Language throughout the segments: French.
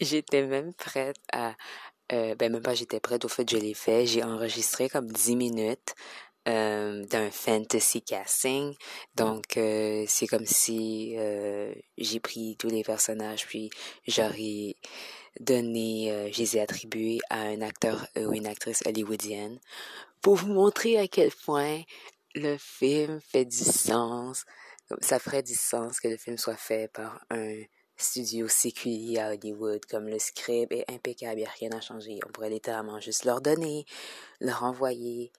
j'étais même prête à... euh, ben même pas j'étais prête, au fait je l'ai fait. J'ai enregistré comme 10 minutes euh, d'un fantasy casting. Donc euh, c'est comme si euh, j'ai pris tous les personnages puis j'aurais donné, euh, je les ai attribués à un acteur ou une actrice hollywoodienne pour vous montrer à quel point le film fait du sens. Ça ferait du sens que le film soit fait par un studio séculier à Hollywood, comme le script est impeccable, il n'y a rien à changer. On pourrait littéralement juste leur donner, leur envoyer.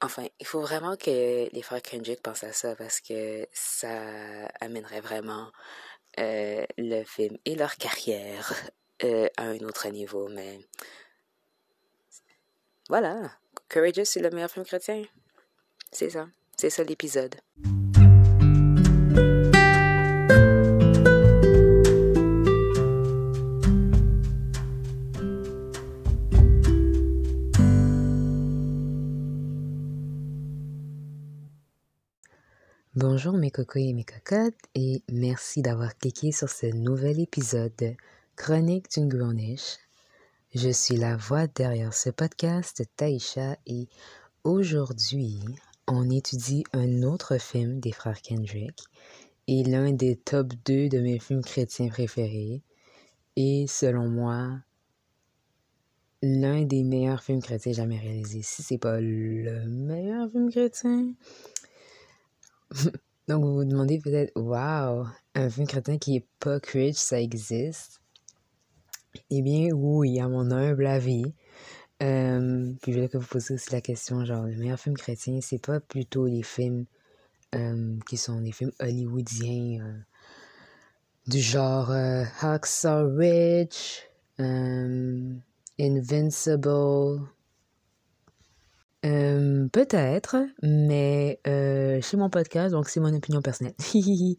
Enfin, il faut vraiment que les frères Kendrick pensent à ça parce que ça amènerait vraiment euh, le film et leur carrière euh, à un autre niveau. Mais voilà, Courageous, c'est le meilleur film chrétien. C'est ça, c'est ça l'épisode. Bonjour mes cocos et mes cocottes et merci d'avoir cliqué sur ce nouvel épisode de Chronique d'une Grownish. Je suis la voix derrière ce podcast, Taïcha, et aujourd'hui, on étudie un autre film des frères Kendrick et l'un des top 2 de mes films chrétiens préférés et selon moi, l'un des meilleurs films chrétiens jamais réalisés. Si c'est pas le meilleur film chrétien, donc, vous vous demandez peut-être, waouh, un film chrétien qui est pas cringe, ça existe? Eh bien, oui, à mon humble avis. Euh, puis je voulais que vous posiez aussi la question, genre, le meilleur film chrétien, c'est pas plutôt les films euh, qui sont des films hollywoodiens euh, du genre Hacksaw Ridge, Invincible, euh, peut-être, mais euh, chez mon podcast, donc c'est mon opinion personnelle.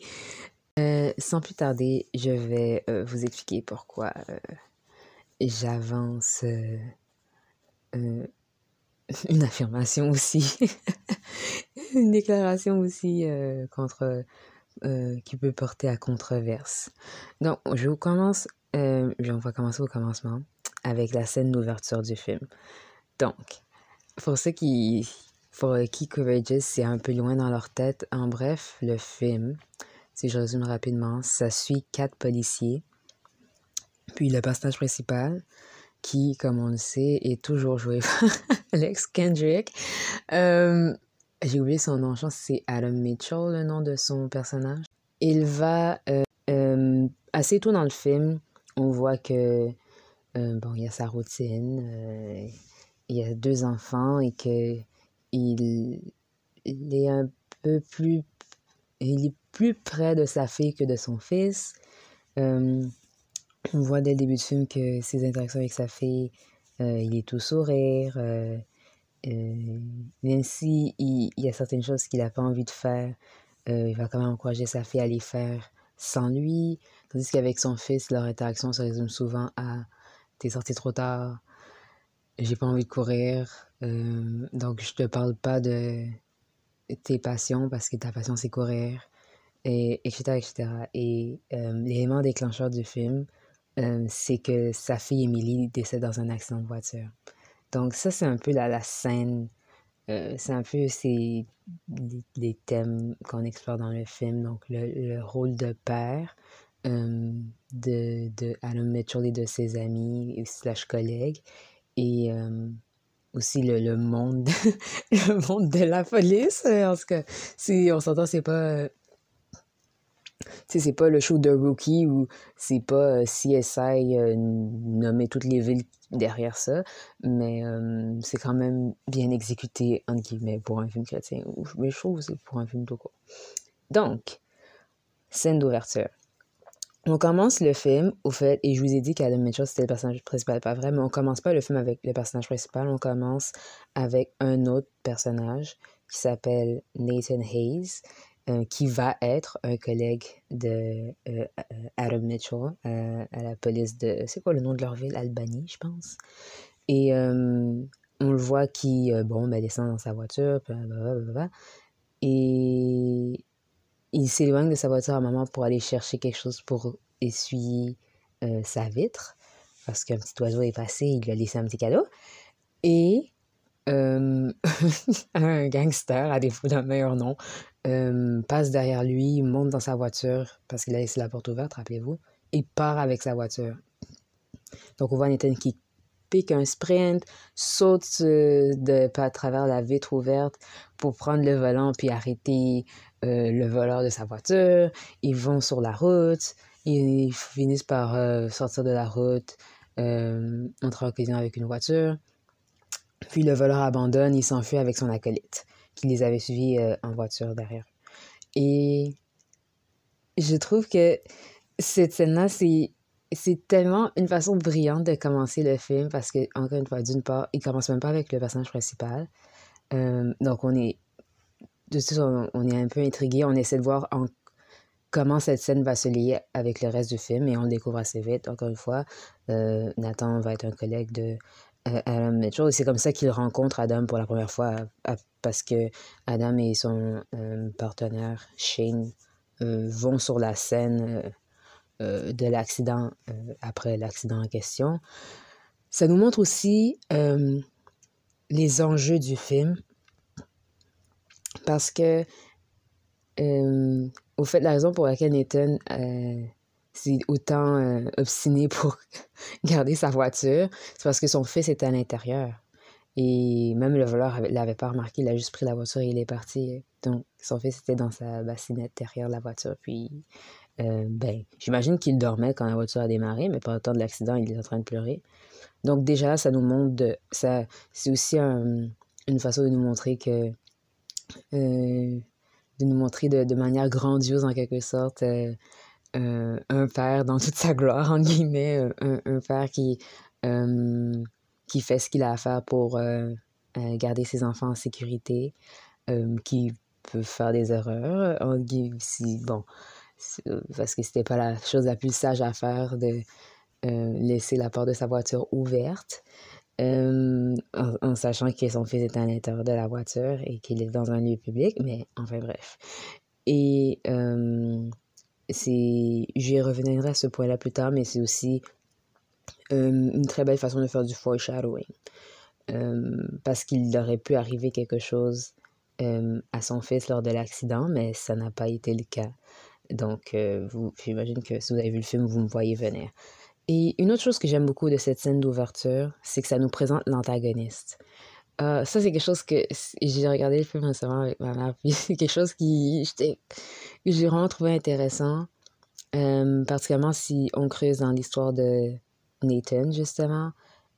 Euh, sans plus tarder, je vais euh, vous expliquer pourquoi j'avance une affirmation aussi, une déclaration aussi contre qui peut porter à controverse. Donc, je vous commence, on va commencer au commencement avec la scène d'ouverture du film. Donc, pour ceux qui, pour qui Courageous, c'est un peu loin dans leur tête, en bref, le film, si je résume rapidement, ça suit quatre policiers, puis le personnage principal, qui, comme on le sait, est toujours joué par Alex Kendrick. Euh, J'ai oublié son nom, je pense c'est Adam Mitchell, le nom de son personnage. Il va, euh, euh, assez tôt dans le film, on voit que, bon, il y a sa routine, il a deux enfants et que il, il est un peu plus il est plus près de sa fille que de son fils. Euh, on voit dès le début du film que ses interactions avec sa fille, euh, il est tout sourire. euh, même si il, il y a certaines choses qu'il n'a pas envie de faire, il va quand même encourager sa fille à les faire sans lui. Tandis qu'avec son fils, leur interaction se résume souvent à T'es sorti trop tard, j'ai pas envie de courir, euh, donc je te parle pas de tes passions parce que ta passion c'est courir, et etc. etc. Et euh, l'élément déclencheur du film, euh, c'est que sa fille Émilie décède dans un accident de voiture. Donc ça, c'est un peu la, la scène, c'est un peu les, les thèmes qu'on explore dans le film. Donc le, le rôle de père de, de Adam Mitchell de ses amis slash collègues. Et aussi le, le monde le monde de la police. En tout cas, si on s'entend, c'est pas... c'est pas le show de Rookie ou c'est pas euh, CSI euh, nommer toutes les villes derrière ça, mais c'est quand même bien exécuté, entre guillemets, pour un film chrétien. Mais je trouve que c'est pour un film tout court. Donc, scène d'ouverture. On commence le film, au fait, et je vous ai dit qu'Adam Mitchell, c'était le personnage principal, pas vrai, mais on commence pas le film avec le personnage principal, on commence avec un autre personnage qui s'appelle Nathan Hayes, euh, qui va être un collègue de euh, euh, Adam Mitchell à la police de... C'est quoi le nom de leur ville? Albany, je pense. Et on le voit qui, bon, ben, descend dans sa voiture, blablabla, et il s'éloigne de sa voiture à un moment pour aller chercher quelque chose pour essuyer sa vitre parce qu'un petit oiseau est passé, il lui a laissé un petit cadeau. Et un gangster, à défaut d'un meilleur nom, passe derrière lui, monte dans sa voiture parce qu'il a laissé la porte ouverte, rappelez-vous, et part avec sa voiture. Donc on voit Nathan qui pique un sprint, saute de, à travers la vitre ouverte pour prendre le volant puis arrêter le voleur de sa voiture. Ils vont sur la route, ils finissent par sortir de la route, entrer en collision avec une voiture. Puis le voleur abandonne, il s'enfuit avec son acolyte, qui les avait suivis euh, en voiture derrière. Et je trouve que cette scène-là, c'est, c'est tellement une façon brillante de commencer le film parce que, encore une fois, d'une part, il commence même pas avec le personnage principal. Euh, donc, on est, de toute on, on, est un peu intrigué. On essaie de voir en, comment cette scène va se lier avec le reste du film et on le découvre assez vite. Encore une fois, euh, Nathan va être un collègue de euh, Adam Mitchell. C'est comme ça qu'il rencontre Adam pour la première fois, parce que Adam et son euh, partenaire Shane vont sur la scène de l'accident après l'accident en question. Ça nous montre aussi les enjeux du film, parce que, au fait, la raison pour laquelle Nathan c'est autant euh, obstiné pour garder sa voiture, c'est parce que son fils était à l'intérieur. Et même le voleur ne l'avait pas remarqué, il a juste pris la voiture et il est parti. Donc, son fils était dans sa bassinette derrière la voiture. Puis, euh, ben, j'imagine qu'il dormait quand la voiture a démarré, mais pendant le temps de l'accident, il est en train de pleurer. Donc, déjà, ça nous montre de. Ça, c'est aussi une façon de nous montrer que. Euh, de nous montrer de, manière grandiose, en quelque sorte, euh, un père dans toute sa gloire, en guillemets, euh, un, père qui, euh, qui fait ce qu'il a à faire pour garder ses enfants en sécurité, qui peut faire des erreurs, en si, bon, parce que c'était pas la chose la plus sage à faire de laisser la porte de sa voiture ouverte. En, sachant que son fils est à l'intérieur de la voiture et qu'il est dans un lieu public, mais enfin bref. Et c'est j'y reviendrai à ce point-là plus tard mais c'est aussi euh, une très belle façon de faire du foreshadowing. Euh, parce qu'il aurait pu arriver quelque chose euh, à son fils lors de l'accident mais ça n'a pas été le cas. Donc vous j'imagine que si vous avez vu le film vous me voyez venir et une autre chose que j'aime beaucoup de cette scène d'ouverture c'est que ça nous présente l'antagoniste ça, c'est quelque chose que j'ai regardé le film récemment avec ma mère, puis c'est quelque chose qui, j'ai vraiment trouvé intéressant, euh, particulièrement si on creuse dans l'histoire de Nathan, justement.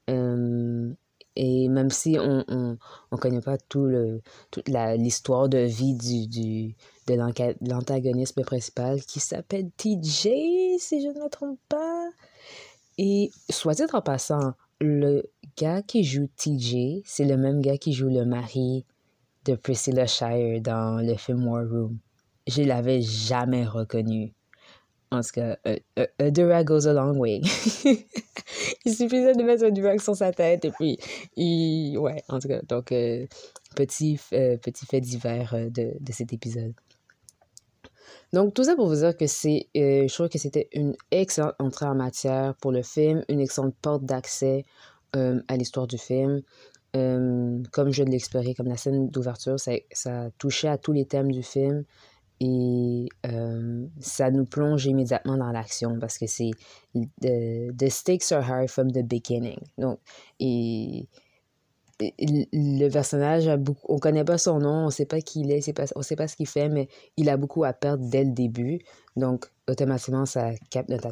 Euh, et même si on ne on, connaît pas tout le, toute l'histoire de vie du, du, de l'antagonisme principal qui s'appelle TJ, si je ne me trompe pas. Et soit dit en passant, le gars qui joue TJ, c'est le même gars qui joue le mari de Priscilla Shire dans le film War Room je l'avais jamais reconnu. En tout cas, a, durag goes a long way. il suffisait de mettre un durag sur sa tête et puis, il, ouais, en tout cas, donc, euh, petit, euh, petit fait divers euh, de, de, cet épisode. Donc, tout ça pour vous dire que c'est, je trouve que c'était une excellente entrée en matière pour le film, une excellente porte d'accès à l'histoire du film. comme je l'ai comme la scène d'ouverture, ça, ça touchait à tous les thèmes du film et ça nous plonge immédiatement dans l'action parce que c'est the, stakes are high from the beginning. Donc, et, le personnage a beaucoup, on connaît pas son nom, on sait pas qui il est, c'est pas, on sait pas ce qu'il fait, mais il a beaucoup à perdre dès le début. Donc, automatiquement, ça capte notre,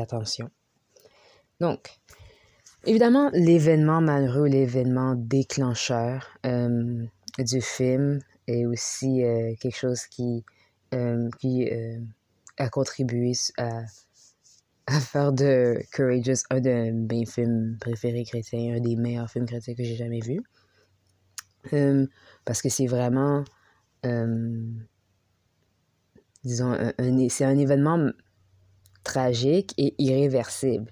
attention. Donc, évidemment, l'événement malheureux, l'événement déclencheur du film est aussi quelque chose qui euh, qui euh, a contribué à, à, faire de Courageous un de mes films préférés chrétiens, un des meilleurs films chrétiens que j'ai jamais vu. Euh, parce que c'est vraiment, disons, un, c'est un événement tragique et irréversible.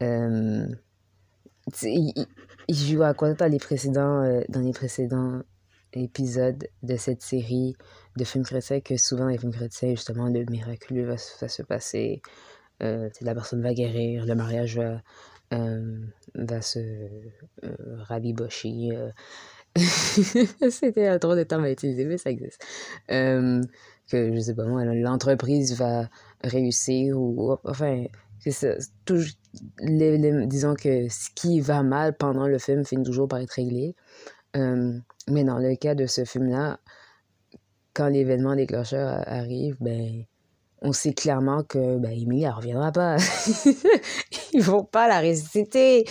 il, joue à quoi dans les précédents, dans les précédents épisodes de cette série de films chrétiens que souvent les films chrétiens, justement, le miraculeux va, se passer. La personne va guérir, le mariage va, va se rabibocher. C'était trop de temps à utiliser, mais ça existe. que, je sais pas moi, l'entreprise va réussir ou, enfin, ça. disons que ce qui va mal pendant le film finit toujours par être réglé. mais dans le cas de ce film-là, quand l'événement déclencheur arrive, ben, on sait clairement que ben, Emily, elle reviendra pas. Ils vont pas la ressusciter.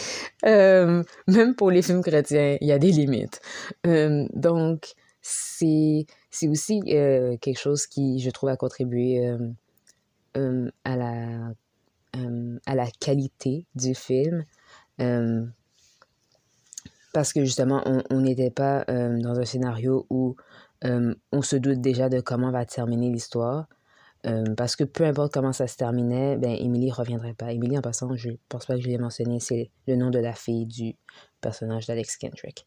même pour les films chrétiens, il y a des limites. donc, c'est aussi quelque chose qui, je trouve, a contribué à la euh, à la qualité du film. Euh, parce que justement, on n'était pas euh, dans un scénario où on se doute déjà de comment va terminer l'histoire. Parce que peu importe comment ça se terminait, ben, Emily reviendrait pas. Emily, en passant, je pense pas que je l'ai mentionné, c'est le nom de la fille du personnage d'Alex Kendrick.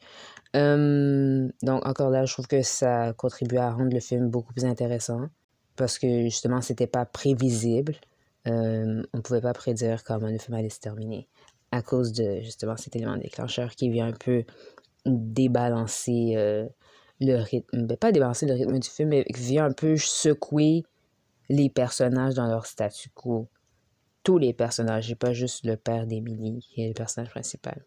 donc, encore là, je trouve que ça contribue à rendre le film beaucoup plus intéressant parce que justement, c'était pas prévisible. Euh, on ne pouvait pas prédire comment le film allait se terminer à cause de justement cet élément déclencheur qui vient un peu débalancer euh, le rythme, ben, pas débalancer le rythme du film, mais qui vient un peu secouer les personnages dans leur statu quo. Tous les personnages, et pas juste le père d'Emily qui est le personnage principal.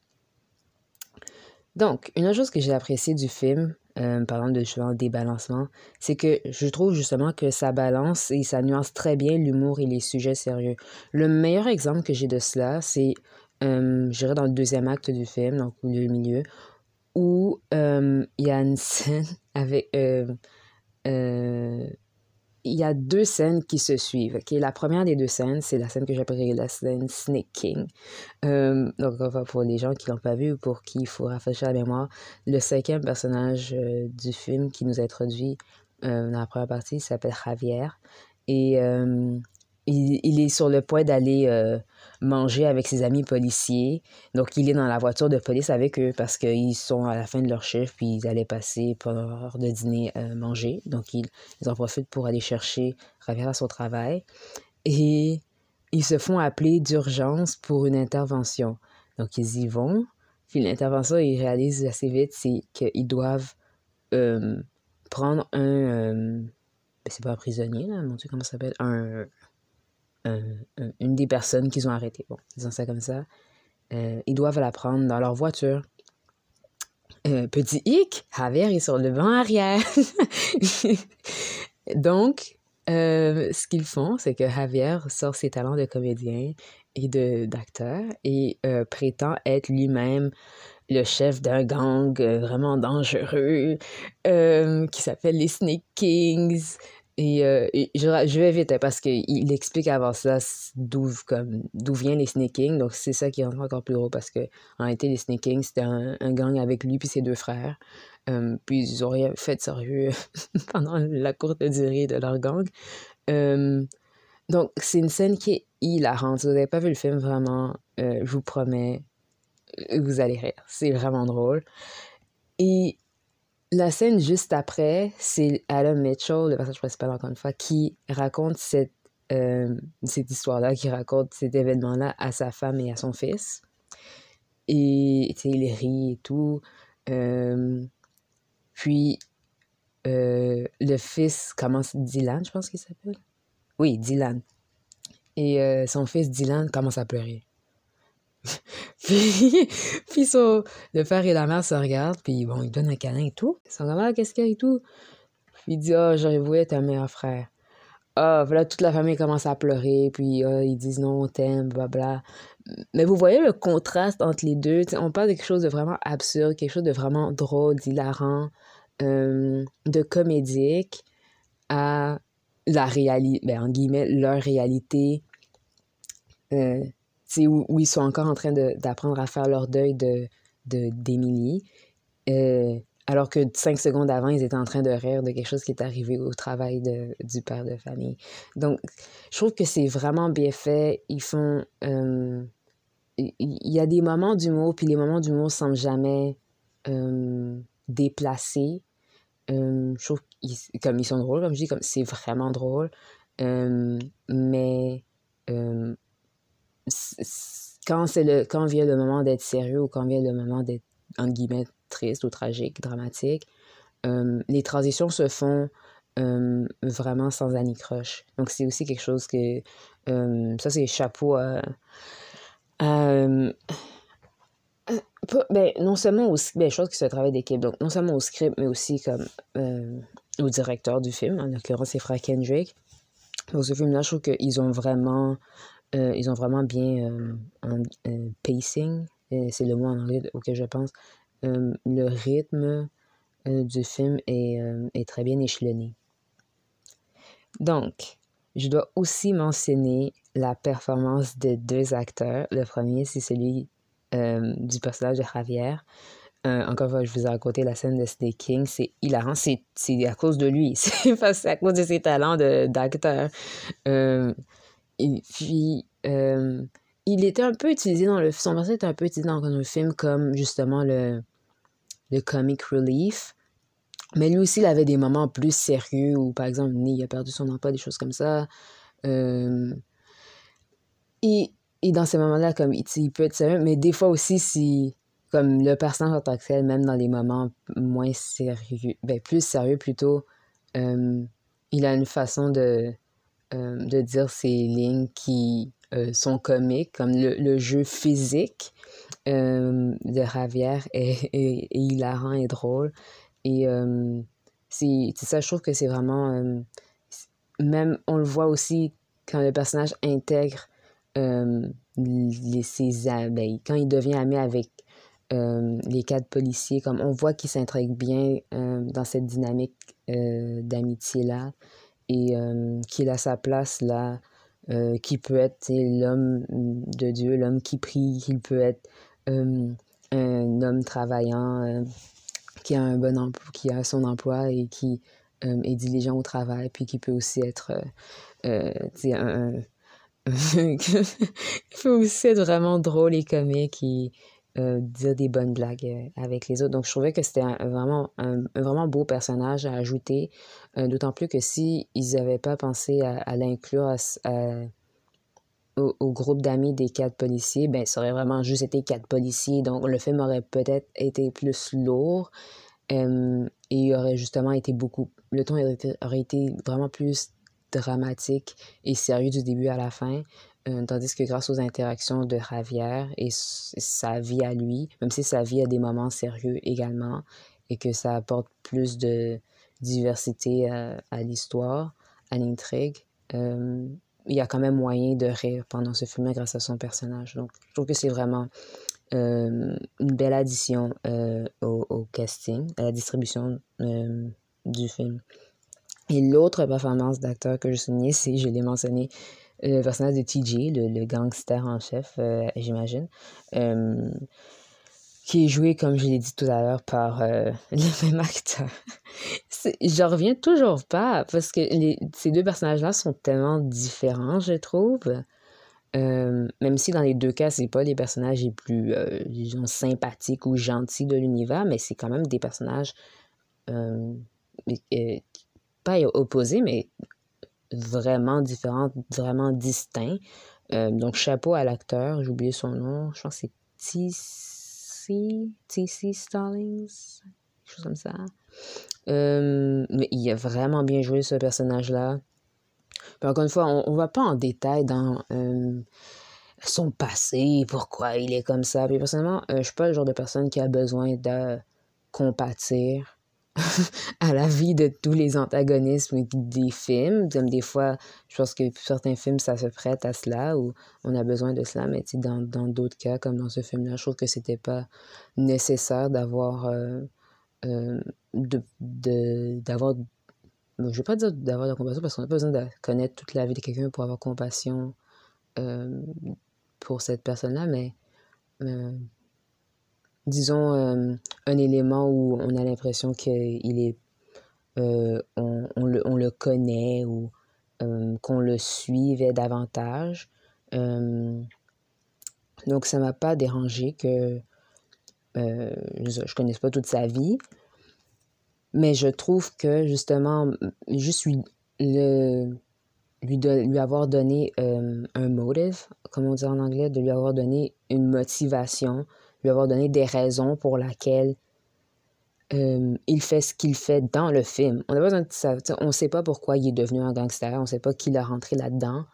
Donc, une autre chose que j'ai apprécié du film, euh, parlant de justement débalancement, c'est que je trouve justement que ça balance et ça nuance très bien l'humour et les sujets sérieux. Le meilleur exemple que j'ai de cela, c'est, euh, je dirais, dans le deuxième acte du film, donc le milieu, où euh, il y a une scène avec il y a deux scènes qui se suivent. La première des deux scènes, c'est la scène que j'appellerais la scène Snake King. Euh, donc, pour les gens qui l'ont pas vu ou pour qui il faut rafraîchir la mémoire, le cinquième personnage euh, du film qui nous a introduit euh, dans la première partie s'appelle Javier. Et il, est sur le point d'aller manger avec ses amis policiers. Donc, il est dans la voiture de police avec eux parce qu'ils sont à la fin de leur chiffre, puis ils allaient passer pendant l'heure de dîner euh, manger. Donc, ils, en profitent pour aller chercher Javier à son travail. Et ils se font appeler d'urgence pour une intervention. Donc, ils y vont. Puis l'intervention, ils réalisent assez vite, c'est qu'ils doivent euh, prendre un... Ben, c'est pas un prisonnier, là, mon Dieu, comment ça s'appelle? Un une des personnes qu'ils ont arrêtées. Bon, disons ça comme ça. Euh, ils doivent la prendre dans leur voiture. Euh, petit hic, Javier est sur le banc arrière. Donc, euh, ce qu'ils font, c'est que Javier sort ses talents de comédien et d'acteur et prétend être lui-même le chef d'un gang vraiment dangereux qui s'appelle les Snake Kings. Euh, et, je, je, vais vite hein, parce qu'il explique avant ça d'où vient les Snakings. Donc c'est ça qui rend encore plus gros parce que en réalité les Snakings c'était un, gang avec lui puis ses deux frères. Euh, puis ils ont rien fait de sérieux pendant la courte durée de leur gang. Euh, donc c'est une scène qui est hilarante. Si vous n'avez pas vu le film vraiment, je vous promets, vous allez rire. C'est vraiment drôle. Et la scène juste après, c'est Adam Mitchell, le personnage principal encore une fois, qui raconte cette, euh, histoire-là, qui raconte cet événement-là à sa femme et à son fils. Et il rit et tout. Euh, puis euh, le fils commence, Dylan, je pense qu'il s'appelle? Oui, Dylan. Et son fils Dylan commence à pleurer. puis, puis le père et la mère se regardent, puis bon, ils donnent un câlin et tout. Ils sont comme, ah, qu'est-ce qu'il y a et tout? Puis il dit, ah, oh, j'aurais voulu être un meilleur frère. Ah, voilà, toute la famille commence à pleurer, puis ah, ils disent non, on t'aime, bla Mais vous voyez le contraste entre les deux? on parle de quelque chose de vraiment absurde, quelque chose de vraiment drôle, d'hilarant, euh, de comédique, à la réalité, ben, en guillemets, leur réalité. Euh, où, où, ils sont encore en train d'apprendre à faire leur deuil de d'Émilie. Euh, alors que cinq secondes avant, ils étaient en train de rire de quelque chose qui est arrivé au travail de, du père de famille. Donc, je trouve que c'est vraiment bien fait. Ils font... Euh, il y a des moments d'humour, puis les moments d'humour semblent jamais euh, déplacés. je trouve comme ils sont drôles, comme je dis, c'est vraiment drôle. mais quand, c'est le, quand vient le moment d'être sérieux ou quand vient le moment d'être, entre guillemets, triste ou tragique, dramatique, les transitions se font vraiment sans anicroche. Donc, c'est aussi quelque chose que. Ça, c'est chapeau à. ben, non seulement au ben, chose qui se travaille d'équipe, donc non seulement au script, mais aussi comme au directeur du film, en l'occurrence c'est Frank Kendrick. Dans ce film-là, je trouve qu'ils ont vraiment ils ont vraiment bien un, pacing, c'est le mot en anglais auquel je pense. le rythme du film est, est, très bien échelonné. Donc, je dois aussi mentionner la performance de deux acteurs. Le premier, c'est celui du personnage de Javier. encore une fois, je vous ai raconté la scène de Snake King. C'est hilarant. C'est à cause de lui. C'est à cause de ses talents d'acteur. Puis, il était un peu utilisé dans le... Son personnage était un peu utilisé dans le film comme, justement, le, le comic relief. Mais lui aussi, il avait des moments plus sérieux où, par exemple, il a perdu son emploi, des choses comme ça. Euh, et, et, dans ces moments-là, comme il, peut être sérieux, mais des fois aussi, si, comme le personnage en tant que tel, même dans les moments moins sérieux, ben, plus sérieux plutôt, euh, il a une façon de, euh, de dire ces lignes qui sont comiques, comme le, le jeu physique de Javier est, est, hilarant et drôle. Et c'est ça, je trouve que c'est vraiment. même, on le voit aussi quand le personnage intègre les, ses abeilles, quand il devient ami avec les quatre policiers, comme on voit qu'il s'intègre bien dans cette dynamique d'amitié-là et qu'il a sa place là, qui peut être l'homme de Dieu, l'homme qui prie, qu'il peut être un homme travaillant qui a un bon qui a son emploi et qui est diligent au travail, puis qui peut aussi être, un, il peut aussi être vraiment drôle et comique euh, dire des bonnes blagues avec les autres. Donc, je trouvais que c'était vraiment un, vraiment beau personnage à ajouter, d'autant plus que si ils n'avaient pas pensé à, l'inclure au, groupe d'amis des quatre policiers, ben, ça aurait vraiment juste été quatre policiers. Donc, le film aurait peut-être été plus lourd et il aurait justement été beaucoup. Le ton aurait été, vraiment plus dramatique et sérieux du début à la fin. Euh, tandis que grâce aux interactions de Javier et sa vie à lui, même si sa vie a des moments sérieux également, et que ça apporte plus de diversité à, à l'histoire, à l'intrigue, euh, il y a quand même moyen de rire pendant ce film grâce à son personnage. Donc, je trouve que c'est vraiment euh, une belle addition euh, au, casting, à la distribution euh, du film. Et l'autre performance d'acteur que je soulignais, c'est, je l'ai mentionné, le personnage de TJ, le, gangster en chef, j'imagine, qui est joué, comme je l'ai dit tout à l'heure, par le même acteur. je reviens toujours pas, parce que les, ces deux personnages-là sont tellement différents, je trouve. Euh, même si dans les deux cas, c'est pas les personnages les plus, euh, disons, sympathiques ou gentils de l'univers, mais c'est quand même des personnages euh, pas opposés, mais vraiment différents, vraiment distincts. donc, chapeau à l'acteur, j'ai oublié son nom, je pense que c'est TC, TC Stallings, quelque chose comme ça. mais il a vraiment bien joué ce personnage-là encore une fois, on ne va pas en détail dans euh, son passé, pourquoi il est comme ça. Puis personnellement, euh, je ne suis pas le genre de personne qui a besoin de compatir à la vie de tous les antagonismes des films. Comme des fois, je pense que certains films, ça se prête à cela, ou on a besoin de cela, mais dans d'autres cas, comme dans ce film-là, je trouve que c'était pas nécessaire d'avoir euh, d'avoir je veux pas dire d'avoir de la compassion parce qu'on n'a pas besoin de connaître toute la vie de quelqu'un pour avoir compassion euh, pour cette personne-là, mais euh, disons euh, un élément où on a l'impression qu'il est. On, on, le, on, le, connaît ou qu'on le suivait davantage. donc, ça ne m'a pas dérangé que je ne connaisse pas toute sa vie, mais je trouve que justement, juste le, lui, lui avoir donné un motive, comme on dit en anglais, de lui avoir donné une motivation, lui avoir donné des raisons pour lesquelles il fait ce qu'il fait dans le film. On ne sait pas pourquoi il est devenu un gangster, on ne sait pas qui l'a rentré là-dedans,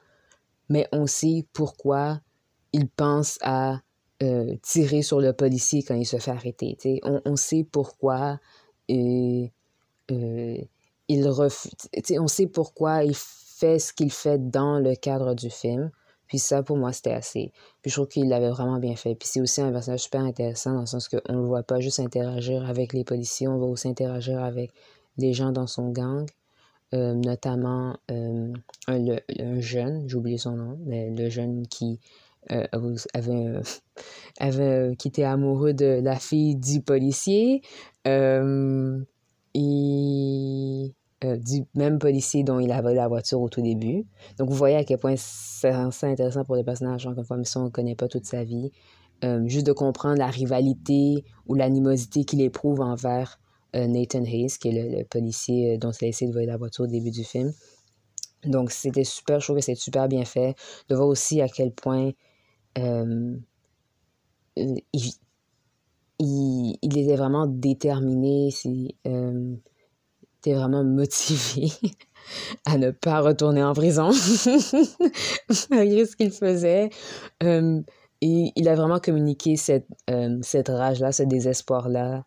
mais on sait pourquoi il pense à tirer sur le policier quand il se fait arrêter. On, sait pourquoi il refuse. On sait pourquoi il fait ce qu'il fait dans le cadre du film. Puis ça, pour moi, c'était assez. Puis je trouve qu'il l'avait vraiment bien fait. Puis c'est aussi un personnage super intéressant dans le sens qu'on ne le voit pas juste interagir avec les policiers, on va aussi interagir avec les gens dans son gang, euh, notamment euh, un, jeune, j'ai oublié son nom, mais le jeune qui euh, avait, avait, qui était amoureux de la fille du policier. et euh, du même policier dont il avait la voiture au tout début. Donc, vous voyez à quel point c'est intéressant pour le personnage, encore une fois, même si on ne connaît pas toute sa vie. Euh, juste de comprendre la rivalité ou l'animosité qu'il éprouve envers euh, Nathan Hayes, qui est le, policier dont il a essayé de voler la voiture au début du film. Donc, c'était super, je trouve que c'était super bien fait. De voir aussi à quel point il, il, était vraiment déterminé. Si, était vraiment motivé à ne pas retourner en prison, malgré ce qu'il faisait. Euh, et il a vraiment communiqué cette, euh, cette rage-là, ce désespoir-là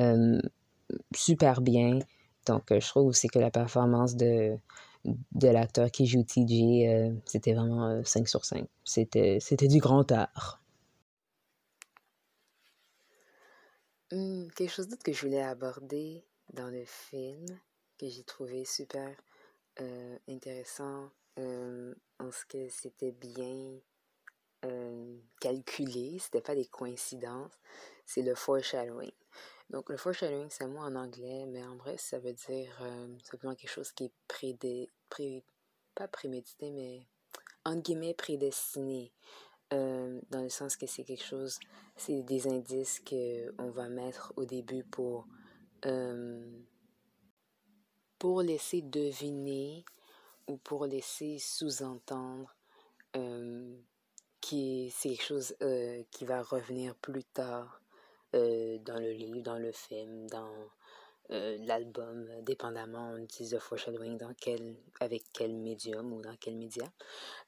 euh, super bien. Donc, je trouve aussi que la performance de, de l'acteur qui joue TJ, c'était vraiment 5 sur 5. C'était, du grand art. Hum, quelque chose d'autre que je voulais aborder, dans le film que j'ai trouvé super euh, intéressant euh, en ce que c'était bien euh, calculé, c'était pas des coïncidences, c'est le foreshadowing. Donc le foreshadowing c'est un mot en anglais, mais en vrai ça veut dire simplement quelque chose qui est prédé, pré, pas prémédité, mais en guillemets prédestiné. dans le sens que c'est quelque chose, c'est des indices qu'on va mettre au début pour pour laisser deviner ou pour laisser sous-entendre euh, que c'est quelque chose euh, qui va revenir plus tard euh, dans le livre, dans le film, dans l'album, dépendamment on utilise le foreshadowing dans quel, avec quel médium ou dans quel média.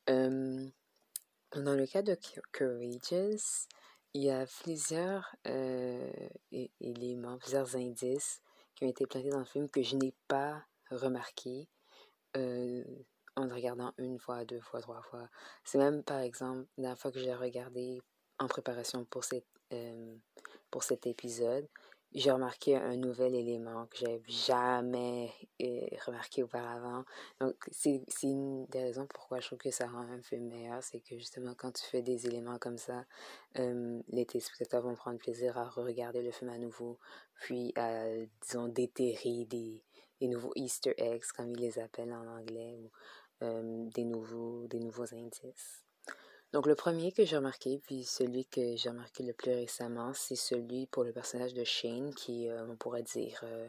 dans le cas de Courageous, il y a plusieurs éléments, plusieurs indices qui ont été plantés dans le film que je n'ai pas remarqué euh, en le regardant une fois, deux fois, trois fois. C'est même, par exemple, la fois que j'ai regardé en préparation pour, cette, euh, pour cet épisode, j'ai remarqué un nouvel élément que j'avais jamais euh, remarqué auparavant. Donc, c'est une des raisons pourquoi je trouve que ça rend un film meilleur. C'est que justement, quand tu fais des éléments comme ça, les téléspectateurs vont prendre plaisir à regarder le film à nouveau, puis à, disons, déterrer des, nouveaux Easter eggs, comme ils les appellent en anglais, ou des, nouveaux, des nouveaux indices. Donc le premier que j'ai remarqué, puis celui que j'ai remarqué le plus récemment, c'est celui pour le personnage de Shane, qui, euh, on pourrait dire, euh,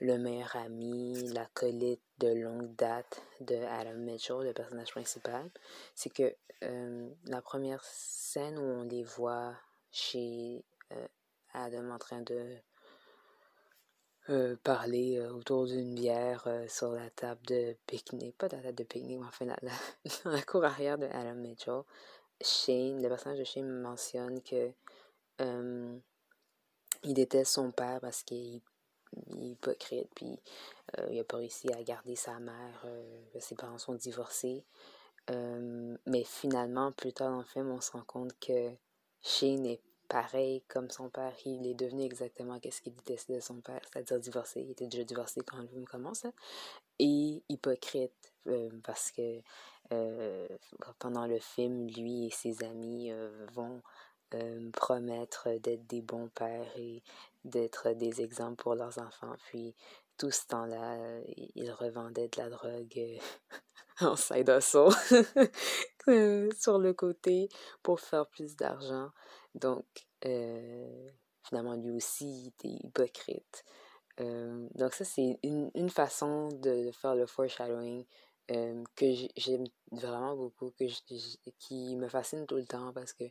le meilleur ami, l'acolyte de longue date de Adam Mitchell, le personnage principal. C'est que euh, la première scène où on les voit chez Adam en train de parler autour d'une bière sur la table de pique-nique, pas la table de pique-nique, mais enfin la, dans la cour arrière de Adam Mitchell. Shane, le personnage de Shane mentionne que il déteste son père parce qu'il est hypocrite, puis il n'a pas réussi à garder sa mère, ses parents sont divorcés. mais finalement, plus tard dans le film, on se rend compte que Shane est pareil comme son père. Il est devenu exactement qu'est-ce qu'il détestait de son père, c'est-à-dire divorcé. Il était déjà divorcé quand le film commence. Hein. Et hypocrite, euh, parce que euh, pendant le film, lui et ses amis euh, vont promettre d'être des bons pères et d'être des exemples pour leurs enfants. Puis tout ce temps-là, ils revendaient de la drogue en side hustle sur le côté pour faire plus d'argent. Donc, euh, finalement, lui aussi, il était hypocrite. Euh, donc, ça, c'est une, une, façon de faire le foreshadowing que j'aime vraiment beaucoup, que qui me fascine tout le temps parce que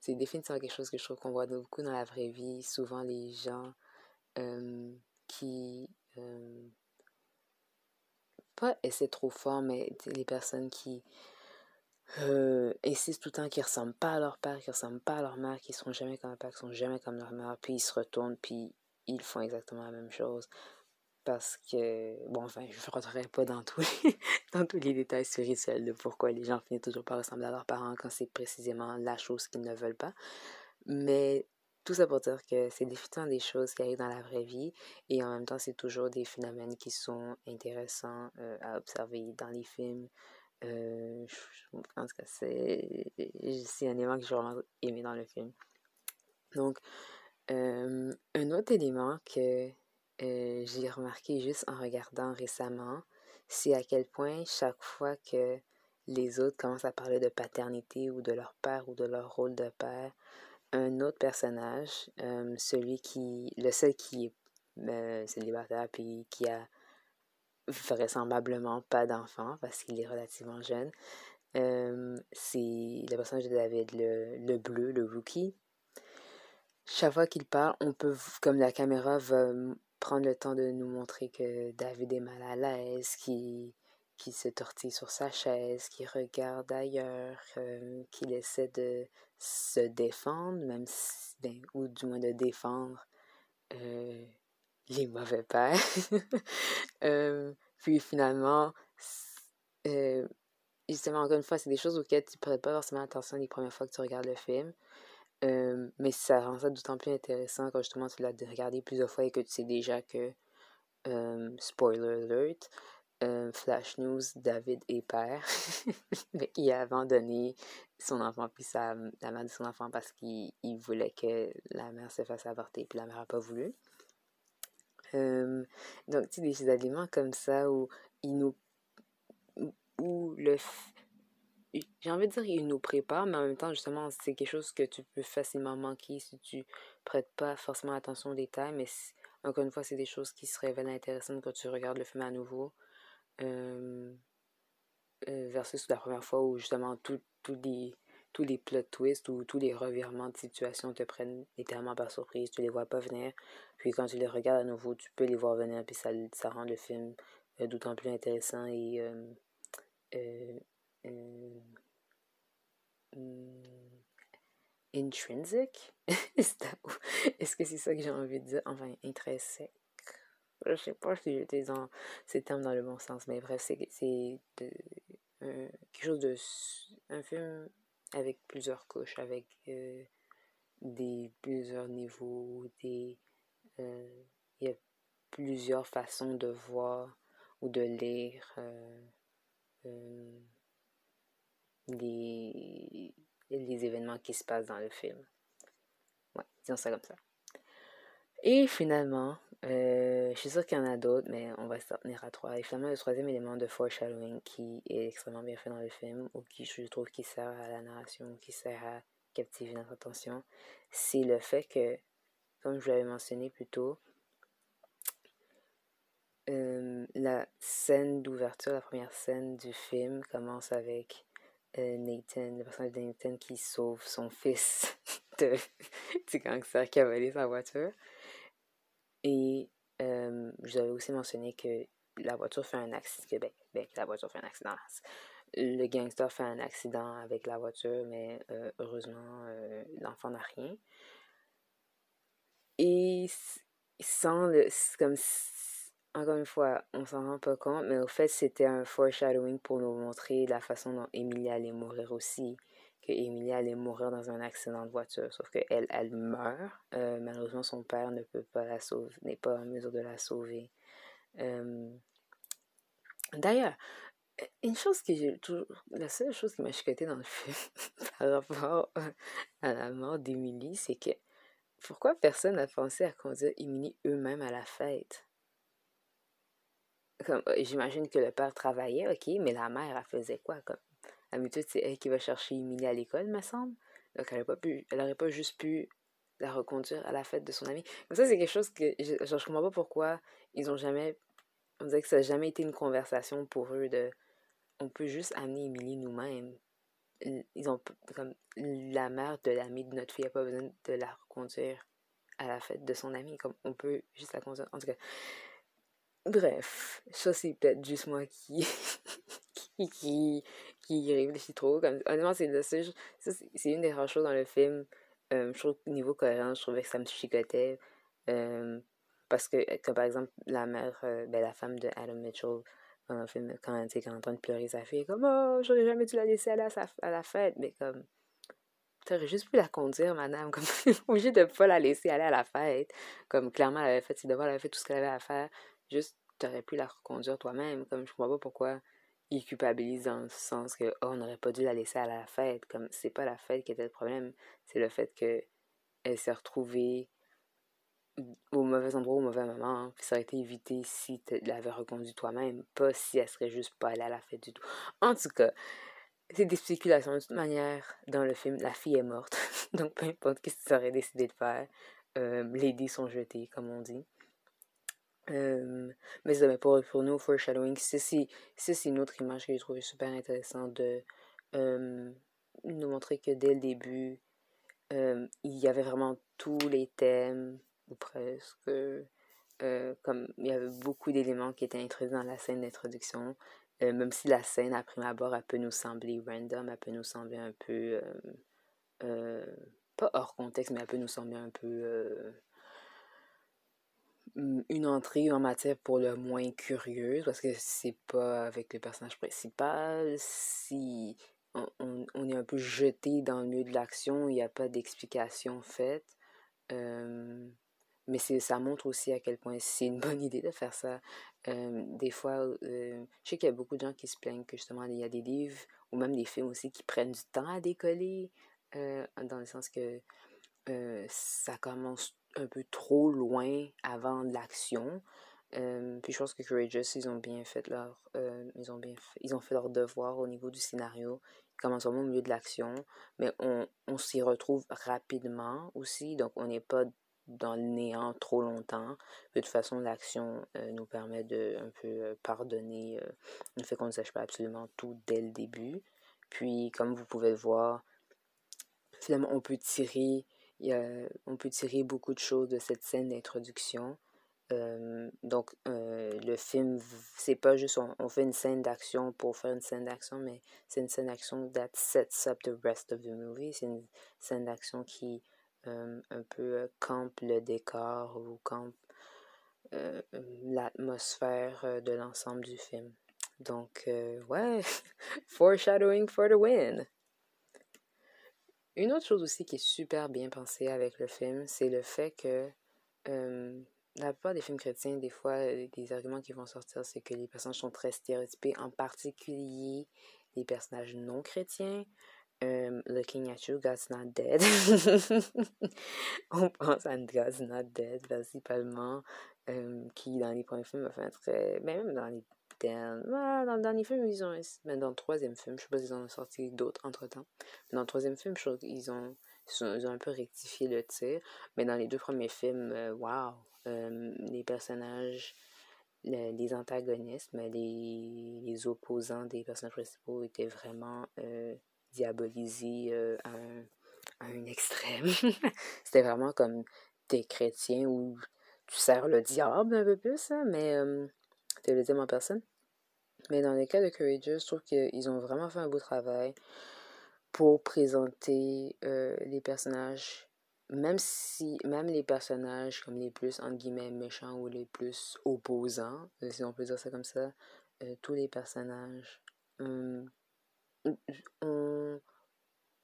c'est définitivement quelque chose que je trouve qu'on voit beaucoup dans la vraie vie. Souvent, les gens qui pas essaient trop fort, mais les personnes qui euh, insistent tout le temps qu'ils ressemblent pas à leur père, qu'ils ressemblent pas à leur mère, qu'ils sont jamais comme leur père, qu'ils sont jamais comme leur mère, puis ils se retournent, puis ils font exactement la même chose. Parce que, bon, enfin, je ne rentrerai pas dans tous les, dans tous les détails spirituels de pourquoi les gens finissent toujours par ressembler à leurs parents quand c'est précisément la chose qu'ils ne veulent pas. Mais tout ça pour dire que c'est définitivement des choses qui arrivent dans la vraie vie et en même temps, c'est toujours des phénomènes qui sont intéressants euh, à observer dans les films. Euh, je pense que c'est, un élément que j'ai vraiment aimé dans le film. Donc, euh, un autre élément que euh, j'ai remarqué juste en regardant récemment, c'est à quel point chaque fois que les autres commencent à parler de paternité ou de leur père ou de leur rôle de père, un autre personnage, euh, celui qui, le seul qui est euh, célibataire puis qui a vraisemblablement pas d'enfant parce qu'il est relativement jeune, c'est le personnage de David, le, le bleu, le rookie. Chaque fois qu'il parle, on peut, comme la caméra va prendre le temps de nous montrer que David est mal à l'aise, qui qui se tortille sur sa chaise, qui regarde ailleurs, euh, qu'il essaie de se défendre, même si, ben, ou du moins de défendre euh, les mauvais pères. euh, puis finalement, justement, encore une fois, c'est des choses auxquelles tu ne prêtes pas forcément attention les premières fois que tu regardes le film. Mais ça rend ça d'autant plus intéressant quand justement tu l'as regardé plusieurs fois et que tu sais déjà que, spoiler alert, euh, flash news, David est père. il a abandonné son enfant puis sa, la mère de son enfant parce qu'il voulait que la mère se fasse avorter puis la mère n'a pas voulu. donc, tu sais, des aliments comme ça où il nous. où le j'ai envie de dire il nous prépare, mais en même temps, justement, c'est quelque chose que tu peux facilement manquer si tu prêtes pas forcément attention aux détails, mais encore une fois, c'est des choses qui se révèlent intéressantes quand tu regardes le film à nouveau. Euh, euh, versus la première fois où justement tous les, tous les plot twists ou tous les revirements de situation te prennent littéralement par surprise, tu les vois pas venir. Puis quand tu les regardes à nouveau, tu peux les voir venir, puis ça, ça rend le film euh, d'autant plus intéressant et euh, hmm, intrinsic. Est-ce que c'est ça que j'ai envie de dire? Enfin, intrinsèque. Je sais pas si j'étais dans ces termes dans le bon sens, mais bref, c'est quelque chose de. un film avec plusieurs couches, avec euh, des plusieurs niveaux, des. Euh, il y a plusieurs façons de voir ou de lire les, les événements qui se passent dans le film. Ouais, disons ça comme ça. Et finalement, euh, je suis sûre qu'il y en a d'autres, mais on va se tenir à trois. Et finalement, le troisième élément de foreshadowing qui est extrêmement bien fait dans le film, ou qui je trouve qui sert à la narration, qui sert à captiver notre attention, c'est le fait que, comme je l'avais mentionné plus tôt, euh, la scène d'ouverture, la première scène du film commence avec euh, Nathan, le personnage de Nathan qui sauve son fils de, du gangster qui a volé sa voiture. Et euh, je vous avais aussi mentionné que la voiture fait un accident. Ben, ben, la voiture fait un accident. Le gangster fait un accident avec la voiture, mais euh, heureusement, l'enfant n'a rien. Et sans le. comme encore une fois, on s'en rend pas compte, mais au fait, c'était un foreshadowing pour nous montrer la façon dont Emilia allait mourir aussi. Que Emilia allait mourir dans un accident de voiture, sauf qu'elle, elle meurt. Euh, malheureusement, son père ne peut pas la sauver, n'est pas en mesure de la sauver. Euh, d'ailleurs, une chose que j'ai toujours. La seule chose qui m'a chicoté dans le film par rapport à la mort d'Emilie, c'est que pourquoi personne n'a pensé à conduire Emilie eux-mêmes à la fête? comme euh, j'imagine que le père travaillait, ok, mais la mère, elle faisait quoi? Comme, d'habitude, c'est elle qui va chercher Emilie à l'école, me semble. Donc, elle n'aurait pas, pu, elle pas juste pu la reconduire à la fête de son ami. Donc, ça, c'est quelque chose que je, je comprends pas pourquoi ils ont jamais on dirait que ça n'a jamais été une conversation pour eux de on peut juste amener Emily nous-mêmes. Ils ont comme la mère de l'ami de notre fille n'a pas besoin de la reconduire à la fête de son ami. Comme on peut juste la conduire. En tout cas. Bref, ça c'est peut-être juste moi qui, qui, qui réfléchit trop. Comme, honnêtement, c'est c'est une des rares choses dans le film. Euh, je trouve niveau cohérent, je trouvais que ça me chicotait. Euh, parce que, comme par exemple, la mère, euh, ben, la femme de Adam Mitchell, dans le film, quand, elle est en train de pleurer sa fille, comme Oh, j'aurais jamais dû la laisser aller à, à la fête. Mais comme, t'aurais juste pu la conduire, madame. Comme, obligée de pas la laisser aller à la fête. Comme, clairement, elle avait fait ses devoirs, elle avait fait tout ce qu'elle avait à faire. Juste, t'aurais pu la reconduire toi-même. Comme, je comprends pas pourquoi il culpabilise dans le sens que, oh, on n'aurait pas dû la laisser à la fête. Comme, c'est pas la fête qui était le problème. C'est le fait que elle s'est retrouvée au mauvais endroit, au mauvais moment. Hein. ça aurait été évité si tu l'avais reconduit toi-même, pas si elle serait juste pas allée à la fête du tout. En tout cas, c'est des spéculations. De toute manière, dans le film, la fille est morte. Donc, peu importe ce que tu aurais décidé de faire, euh, les dés sont jetés, comme on dit. Euh, mais ça, mais pour, pour nous, foreshadowing, c'est une autre image que j'ai trouvé super intéressante de euh, nous montrer que dès le début, il y avait vraiment tous les thèmes, ou presque, comme il y avait beaucoup d'éléments qui étaient introduits dans la scène d'introduction. même si la scène, à prime abord, elle peut nous sembler random, elle peut nous sembler un peu. pas hors contexte, mais elle peut nous sembler un peu une entrée en matière pour le moins curieuse parce que c'est pas avec le personnage principal. Si on, on, est un peu jeté dans le milieu de l'action, il n'y a pas d'explication faite. mais ça montre aussi à quel point c'est une bonne idée de faire ça. des fois, je sais qu'il y a beaucoup de gens qui se plaignent que justement, il y a des livres ou même des films aussi qui prennent du temps à décoller, dans le sens que ça commence un peu trop loin avant l'action. puis je pense que Courageous, ils ont bien fait leur, ils ont bien fait, ils ont fait leur devoir au niveau du scénario. Ils commencent vraiment au milieu de l'action, mais on, on s'y retrouve rapidement aussi, donc on n'est pas dans le néant trop longtemps. De toute façon, l'action nous permet de un peu pardonner le fait qu'on ne sache pas absolument tout dès le début. Puis, comme vous pouvez le voir, finalement, on peut tirer on peut tirer beaucoup de choses de cette scène d'introduction. donc, le film, c'est pas juste on, fait une scène d'action pour faire une scène d'action, mais c'est une scène d'action that sets up the rest of the movie. C'est une scène d'action qui un peu campe le décor ou campe l'atmosphère de l'ensemble du film. Donc, ouais, foreshadowing for the win. Une autre chose aussi qui est super bien pensée avec le film, c'est le fait que euh, la plupart des films chrétiens, des fois, euh, des arguments qui vont sortir, c'est que les personnages sont très stéréotypés, en particulier les personnages non chrétiens. Euh, looking at you, God's not dead. On pense à God's not dead, principalement, qui dans les premiers films a fait très. Ben, même dans les dans le dernier film, ils ont. Mais dans le troisième film, je sais pas s'ils en ont sorti d'autres entre temps. Dans le troisième film, je trouve qu'ils ont, ils ont un peu rectifié le tir. Mais dans les deux premiers films, waouh! les personnages, les antagonistes, les, les, opposants des personnages principaux étaient vraiment euh, diabolisés euh, à, un, à un extrême. C'était vraiment comme des chrétiens où tu sers le diable un peu plus, hein, mais c'était le deuxième en personne. Mais dans le cas de Courageous, je trouve qu'ils ont vraiment fait un beau travail pour présenter euh, les personnages, même si, même les personnages comme les plus, entre guillemets, méchants ou les plus opposants, euh, si on peut dire ça comme ça, euh, tous les personnages, hum, on,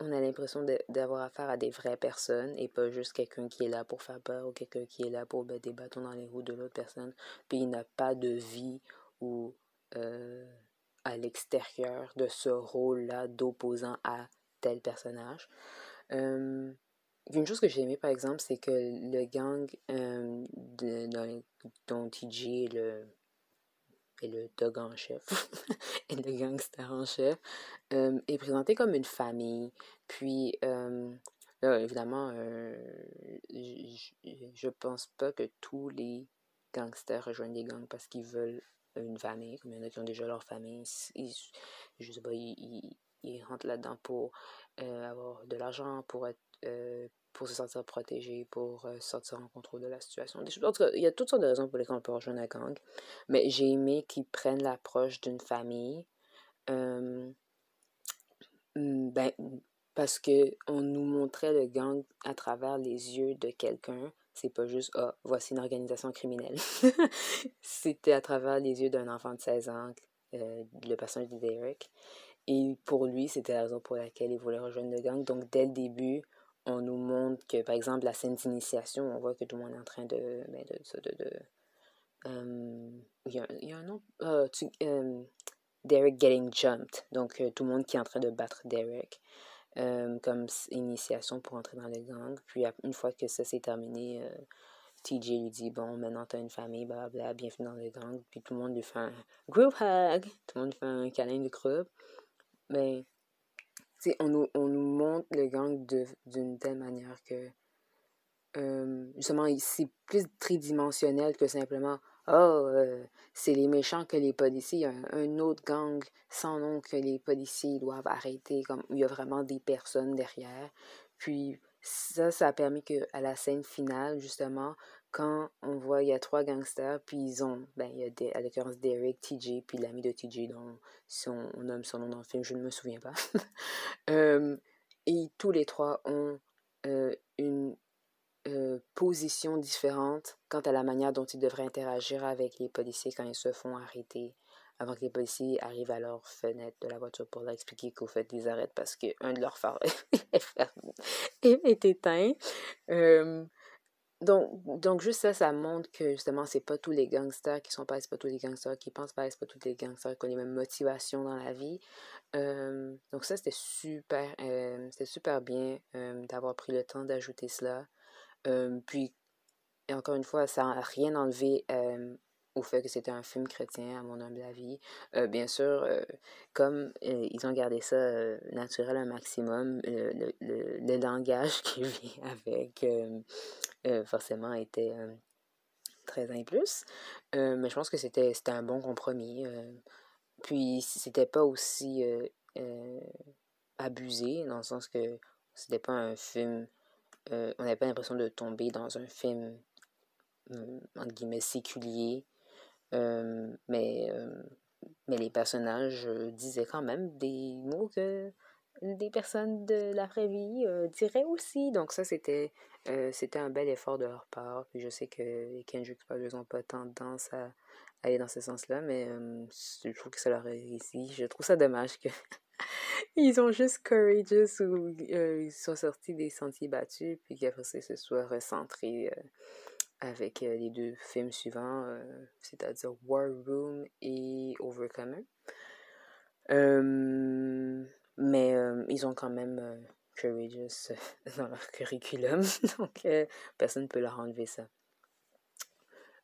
on a l'impression d'avoir affaire à des vraies personnes et pas juste quelqu'un qui est là pour faire peur ou quelqu'un qui est là pour mettre des bâtons dans les roues de l'autre personne. Puis il n'a pas de vie ou euh, à l'extérieur de ce rôle-là d'opposant à tel personnage. Une chose que j'ai aimé par exemple, c'est que le gang dont TJ est le, est le dog en chef, et le gangster en chef, est présenté comme une famille. Puis, là, évidemment, je pense pas que tous les gangsters rejoignent des gangs parce qu'ils veulent une famille, comme il y en a qui ont déjà leur famille. Ils, je sais pas, ils, ils, rentrent là-dedans pour avoir de l'argent, pour être pour se sentir protégé, pour sortir en contrôle de la situation. En tout cas, il y a toutes sortes de raisons pour lesquelles on peut rejoindre la gang. Mais j'ai aimé qu'ils prennent l'approche d'une famille. ben, parce que on nous montrait le gang à travers les yeux de quelqu'un. C'est pas juste ah, voici une organisation criminelle. C'était à travers les yeux d'un enfant de 16 ans, euh, le personnage de Derek. Et pour lui, c'était la raison pour laquelle il voulait rejoindre le gang. Donc dès le début, on nous montre que, par exemple, la scène d'initiation, on voit que tout le monde est en train de. Ben, de, de, euh, il, y a, y a, un nom. Euh, euh, Derek getting jumped. Donc, tout le monde qui est en train de battre Derek. Comme initiation pour entrer dans le gang. Puis une fois que ça s'est terminé, TJ lui dit Bon, maintenant t'as une famille, blablabla, bienvenue dans le gang. Puis tout le monde lui fait un group hug, tout le monde lui fait un câlin de groupe. Mais, tu sais, on nous, on nous montre le gang d'une telle manière que, euh, justement, c'est plus tridimensionnel que simplement oh, c'est les méchants que les policiers, il y a un, autre gang sans nom que les policiers doivent arrêter, comme il y a vraiment des personnes derrière. Puis ça, ça a permis qu'à la scène finale, justement, quand on il y a trois gangsters, puis ils ont, ben, il y a des, à l'occurrence Derek, TJ, puis l'ami de TJ, dont si on, nomme son nom dans le film, je ne me souviens pas. et tous les trois ont une euh, positions différentes quant à la manière dont ils devraient interagir avec les policiers quand ils se font arrêter, avant que les policiers arrivent à leur fenêtre de la voiture pour leur expliquer qu'au fait, ils arrêtent parce qu'un de leurs phares est éteint. Euh, donc, donc, juste ça, ça montre que justement, c'est pas tous les gangsters qui sont pas, pas tous les gangsters qui pensent pas, c'est pas tous les gangsters qui ont les mêmes motivations dans la vie. Euh, donc ça, c'était super, c'était super bien d'avoir pris le temps d'ajouter cela puis, encore une fois, ça n'a rien enlevé au fait que c'était un film chrétien, à mon humble avis. bien sûr, comme ils ont gardé ça naturel un maximum, le, le, le, langage qui vient avec, forcément, était très un plus. mais je pense que c'était un bon compromis. puis, c'était pas aussi abusé, dans le sens que c'était pas un film euh, on n'avait pas l'impression de tomber dans un film, euh, entre guillemets, séculier. Euh, mais, mais les personnages disaient quand même des mots que des personnes de la vraie vie diraient aussi. Donc ça, c'était c'était un bel effort de leur part. Puis je sais que les Kendrick Brothers n'ont pas tendance à aller dans ce sens-là, mais je trouve que ça leur réussi. Je trouve ça dommage que ils ont juste Courageous euh, ils sont sortis des sentiers battus, puis qu'après ça, se soit recentrés euh, avec euh, les deux films suivants, c'est-à-dire War Room et Overcomer. Mais ils ont quand même Courageous dans leur curriculum, donc personne ne peut leur enlever ça.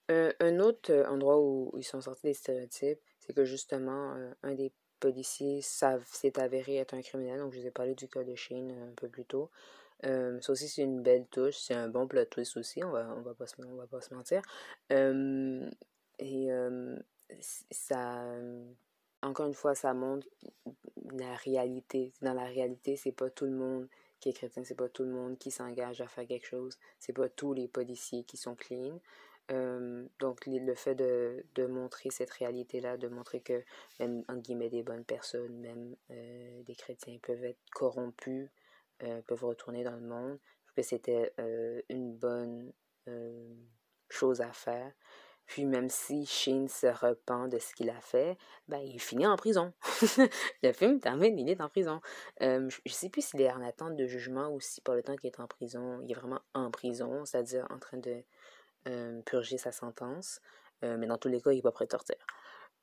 un autre endroit où ils sont sortis des stéréotypes, c'est que justement, un des policiers s'est avéré être un criminel. Donc, je vous ai parlé du cas de Shane euh, un peu plus tôt. Euh, ça aussi, c'est une belle touche. C'est un bon plot twist aussi. On va, on va, pas, se, on va pas se mentir. Euh, et ça. Encore une fois, ça montre la réalité. Dans la réalité, c'est pas tout le monde qui est chrétien, c'est pas tout le monde qui s'engage à faire quelque chose. C'est pas tous les policiers qui sont clean. Euh, donc, le fait de, de montrer cette réalité-là, de montrer que même, en guillemets, des bonnes personnes, même euh, des chrétiens, peuvent être corrompus, euh, peuvent retourner dans le monde, je que c'était une bonne chose à faire. Puis même si Shane se repent de ce qu'il a fait, ben, il finit en prison. le film termine, il est en prison. je ne sais plus s'il est en attente de jugement ou si pour le temps qu'il est en prison, il est vraiment en prison, c'est-à-dire en train de euh, purger sa sentence. Euh, mais dans tous les cas, il n'est pas prêt de sortir.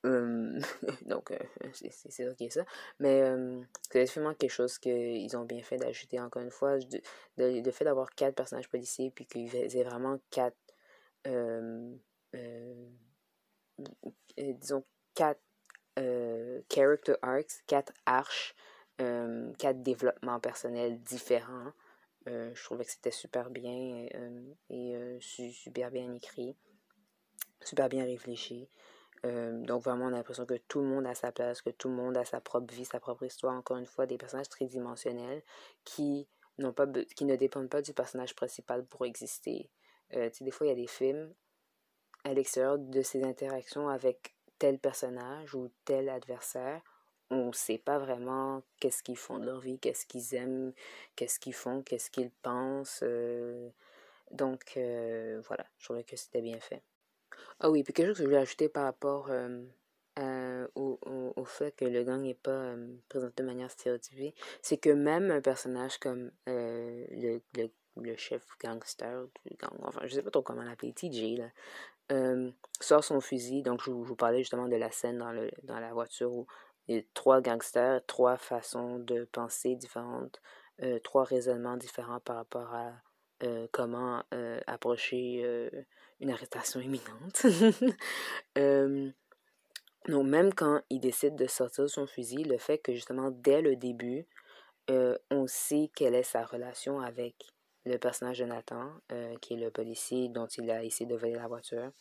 Euh, donc, c'est ça qui est ça. Mais c'est effectivement quelque chose qu'ils ont bien fait d'ajouter encore une fois. le fait d'avoir quatre personnages policiers, puis qu'ils aient vraiment quatre. Disons, quatre character arcs, quatre arches, quatre développements personnels différents. Euh, je trouvais que c'était super bien euh, et euh, super bien écrit, super bien réfléchi. donc vraiment, on a l'impression que tout le monde a sa place, que tout le monde a sa propre vie, sa propre histoire. Encore une fois, des personnages tridimensionnels qui, n'ont pas, qui ne dépendent pas du personnage principal pour exister. Euh, des fois, il y a des films à l'extérieur de ces interactions avec tel personnage ou tel adversaire. On ne sait pas vraiment qu'est-ce qu'ils font de leur vie, qu'est-ce qu'ils aiment, qu'est-ce qu'ils font, qu'est-ce qu'ils pensent. Euh. donc, euh, voilà, je trouvais que c'était bien fait. Ah oui, puis quelque chose que je voulais ajouter par rapport au, au, fait que le gang n'est pas présenté de manière stéréotypée, c'est que même un personnage comme le, le, chef gangster enfin, je sais pas trop comment l'appeler, TJ, là, sort son fusil. Donc, je, vous parlais justement de la scène dans, le, dans la voiture où il y a trois gangsters, trois façons de penser différentes, trois raisonnements différents par rapport à comment approcher une arrestation imminente. donc, même quand il décide de sortir son fusil, le fait que justement, dès le début, on sait quelle est sa relation avec le personnage de Nathan, qui est le policier dont il a essayé de voler la voiture,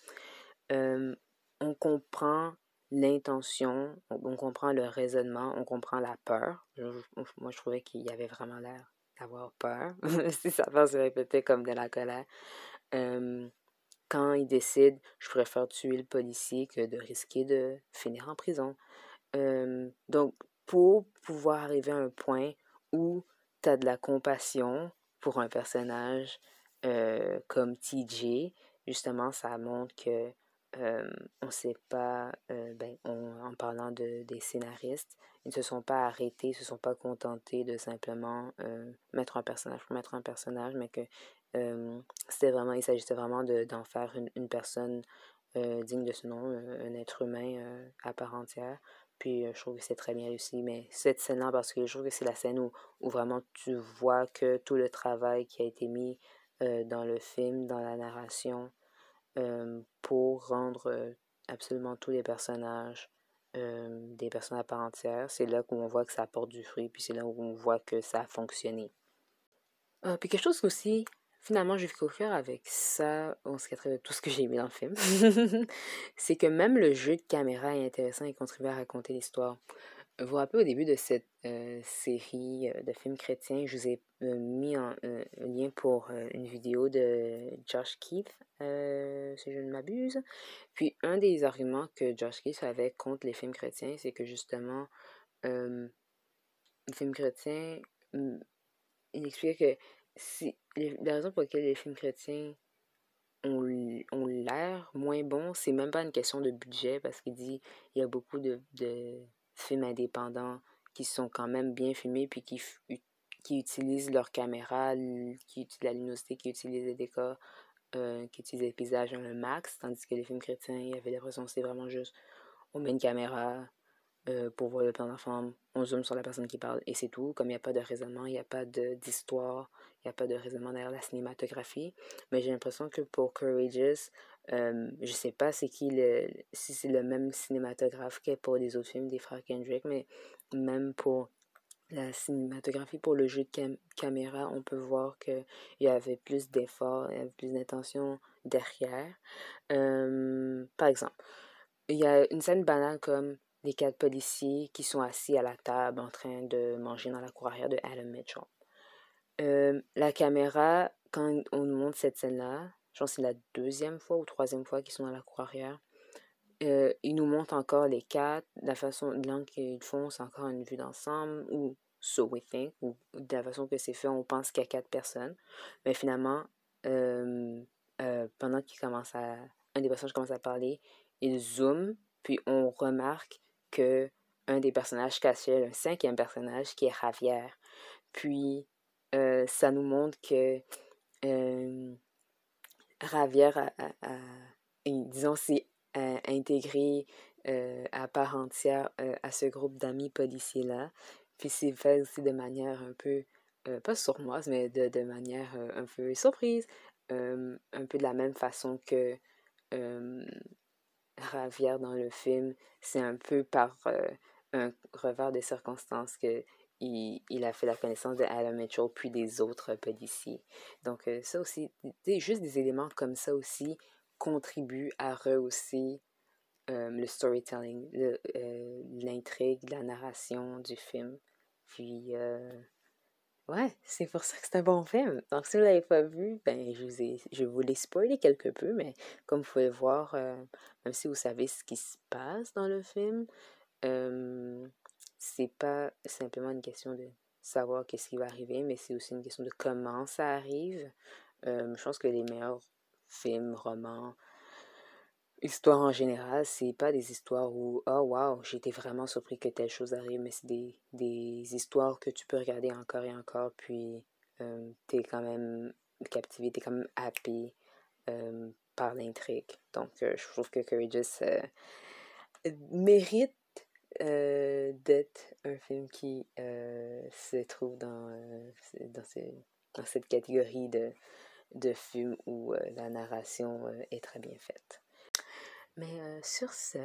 on comprend l'intention, on, comprend le raisonnement, on comprend la peur. moi, je trouvais qu'il y avait vraiment l'air d'avoir peur, si ça va se répéter comme de la colère quand il décide, je préfère tuer le policier que de risquer de finir en prison. donc, pour pouvoir arriver à un point où tu as de la compassion pour un personnage comme TJ, justement, ça montre que on sait pas, ben, en parlant de, des scénaristes, ils ne se sont pas arrêtés, ils ne se sont pas contentés de simplement mettre un personnage pour mettre un personnage, mais que c'était vraiment, il s'agissait vraiment d'en faire une, une personne digne de ce nom, un être humain à part entière. Puis je trouve que c'est très bien réussi. Mais cette scène-là, parce que je trouve que c'est la scène où, où, vraiment tu vois que tout le travail qui a été mis dans le film, dans la narration, pour rendre absolument tous les personnages des personnes à part entière, c'est là où on voit que ça apporte du fruit, puis c'est là où on voit que ça a fonctionné. Ah, puis quelque chose aussi Finalement, j'ai cœur avec ça, on se de tout ce que j'ai aimé dans le film. c'est que même le jeu de caméra est intéressant et contribue à raconter l'histoire. Vous vous rappelez au début de cette euh, série euh, de films chrétiens, je vous ai euh, mis un lien pour une vidéo de Josh Keith, si je ne m'abuse. Puis un des arguments que Josh Keith avait contre les films chrétiens, c'est que justement, les films chrétiens, mm, il expliquait que si, la raison pour laquelle les films chrétiens ont, ont l'air moins bons, c'est même pas une question de budget parce qu'il dit il y a beaucoup de, de, films indépendants qui sont quand même bien filmés puis qui, qui utilisent leur caméra, qui utilisent la luminosité, qui utilisent les décors, euh, qui utilisent les paysages le max, tandis que les films chrétiens, il y avait l'impression c'est vraiment juste on met une caméra, euh, pour voir le plan d'enfant, on zoome sur la personne qui parle et c'est tout. Comme il n'y a pas de raisonnement, il n'y a pas d'histoire, il n'y a pas de raisonnement derrière la cinématographie. Mais j'ai l'impression que pour Courageous, euh, je sais pas qui le, si c'est le même cinématographe que pour les autres films des frères Kendrick, mais même pour la cinématographie, pour le jeu de caméra, on peut voir qu'il y avait plus d'efforts, il y avait plus d'intention derrière. Euh, par exemple, il y a une scène banale comme les quatre policiers qui sont assis à la table en train de manger dans la cour arrière de Adam Mitchell. Euh, la caméra, quand on nous montre cette scène-là, je pense que c'est la deuxième fois ou troisième fois qu'ils sont dans la cour arrière, euh, ils nous montrent encore les quatre, la façon, l'angle qu'ils font, c'est encore une vue d'ensemble, ou so we think, ou de la façon que c'est fait, on pense qu'il y a quatre personnes. Mais finalement, euh, pendant qu'ils commencent des personnages commence à parler, ils zooment, puis on remarque un des personnages cachait un cinquième personnage qui est Javier. Puis euh, ça nous montre que euh, Javier a, disons, s'est euh, intégré à part entière à ce groupe d'amis policiers-là. Puis c'est fait aussi de manière un peu, pas sournoise, mais de manière un peu surprise. un peu de la même façon que Ravière dans le film, c'est un peu par euh, un revers des circonstances que il, a fait la connaissance de Adam Mitchell puis des autres policiers. Donc euh, ça aussi, juste des éléments comme ça aussi contribuent à rehausser le storytelling, l'intrigue, la narration du film. Puis, ouais, c'est pour ça que c'est un bon film. Donc, si vous ne l'avez pas vu, ben, je vous, ai, je vous l'ai spoilé quelque peu, mais comme vous pouvez le voir, même si vous savez ce qui se passe dans le film, c'est pas simplement une question de savoir qu'est-ce qui va arriver, mais c'est aussi une question de comment ça arrive. je pense que les meilleurs films, romans, histoires en général, c'est pas des histoires où, oh wow, j'étais vraiment surpris que telle chose arrive, mais c'est des, des, histoires que tu peux regarder encore et encore, puis euh, t'es quand même captivé, t'es quand même happy par l'intrigue. Donc, je trouve que Courageous mérite d'être un film qui se trouve dans, dans, dans, cette catégorie de, de films où la narration est très bien faite. Mais euh, sur ce,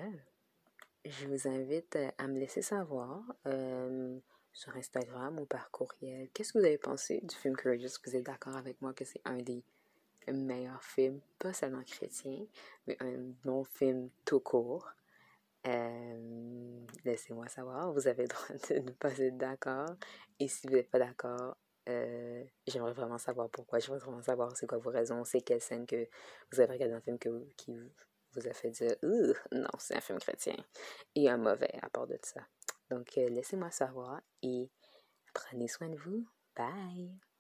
je vous invite euh, à me laisser savoir euh, sur Instagram ou par courriel qu'est-ce que vous avez pensé du film Courageous? Vous êtes d'accord avec moi que c'est un des meilleurs films, pas seulement chrétien, mais un bon film tout court. Laissez-moi savoir, vous avez le droit de ne pas être d'accord. Et si vous n'êtes pas d'accord, j'aimerais vraiment savoir pourquoi. J'aimerais vraiment savoir c'est quoi vos raisons, c'est quelle scène que vous avez regardé dans le film que, qui vous a fait dire non, c'est un film chrétien et un mauvais à part de ça. Donc, euh, laissez-moi savoir et prenez soin de vous. Bye!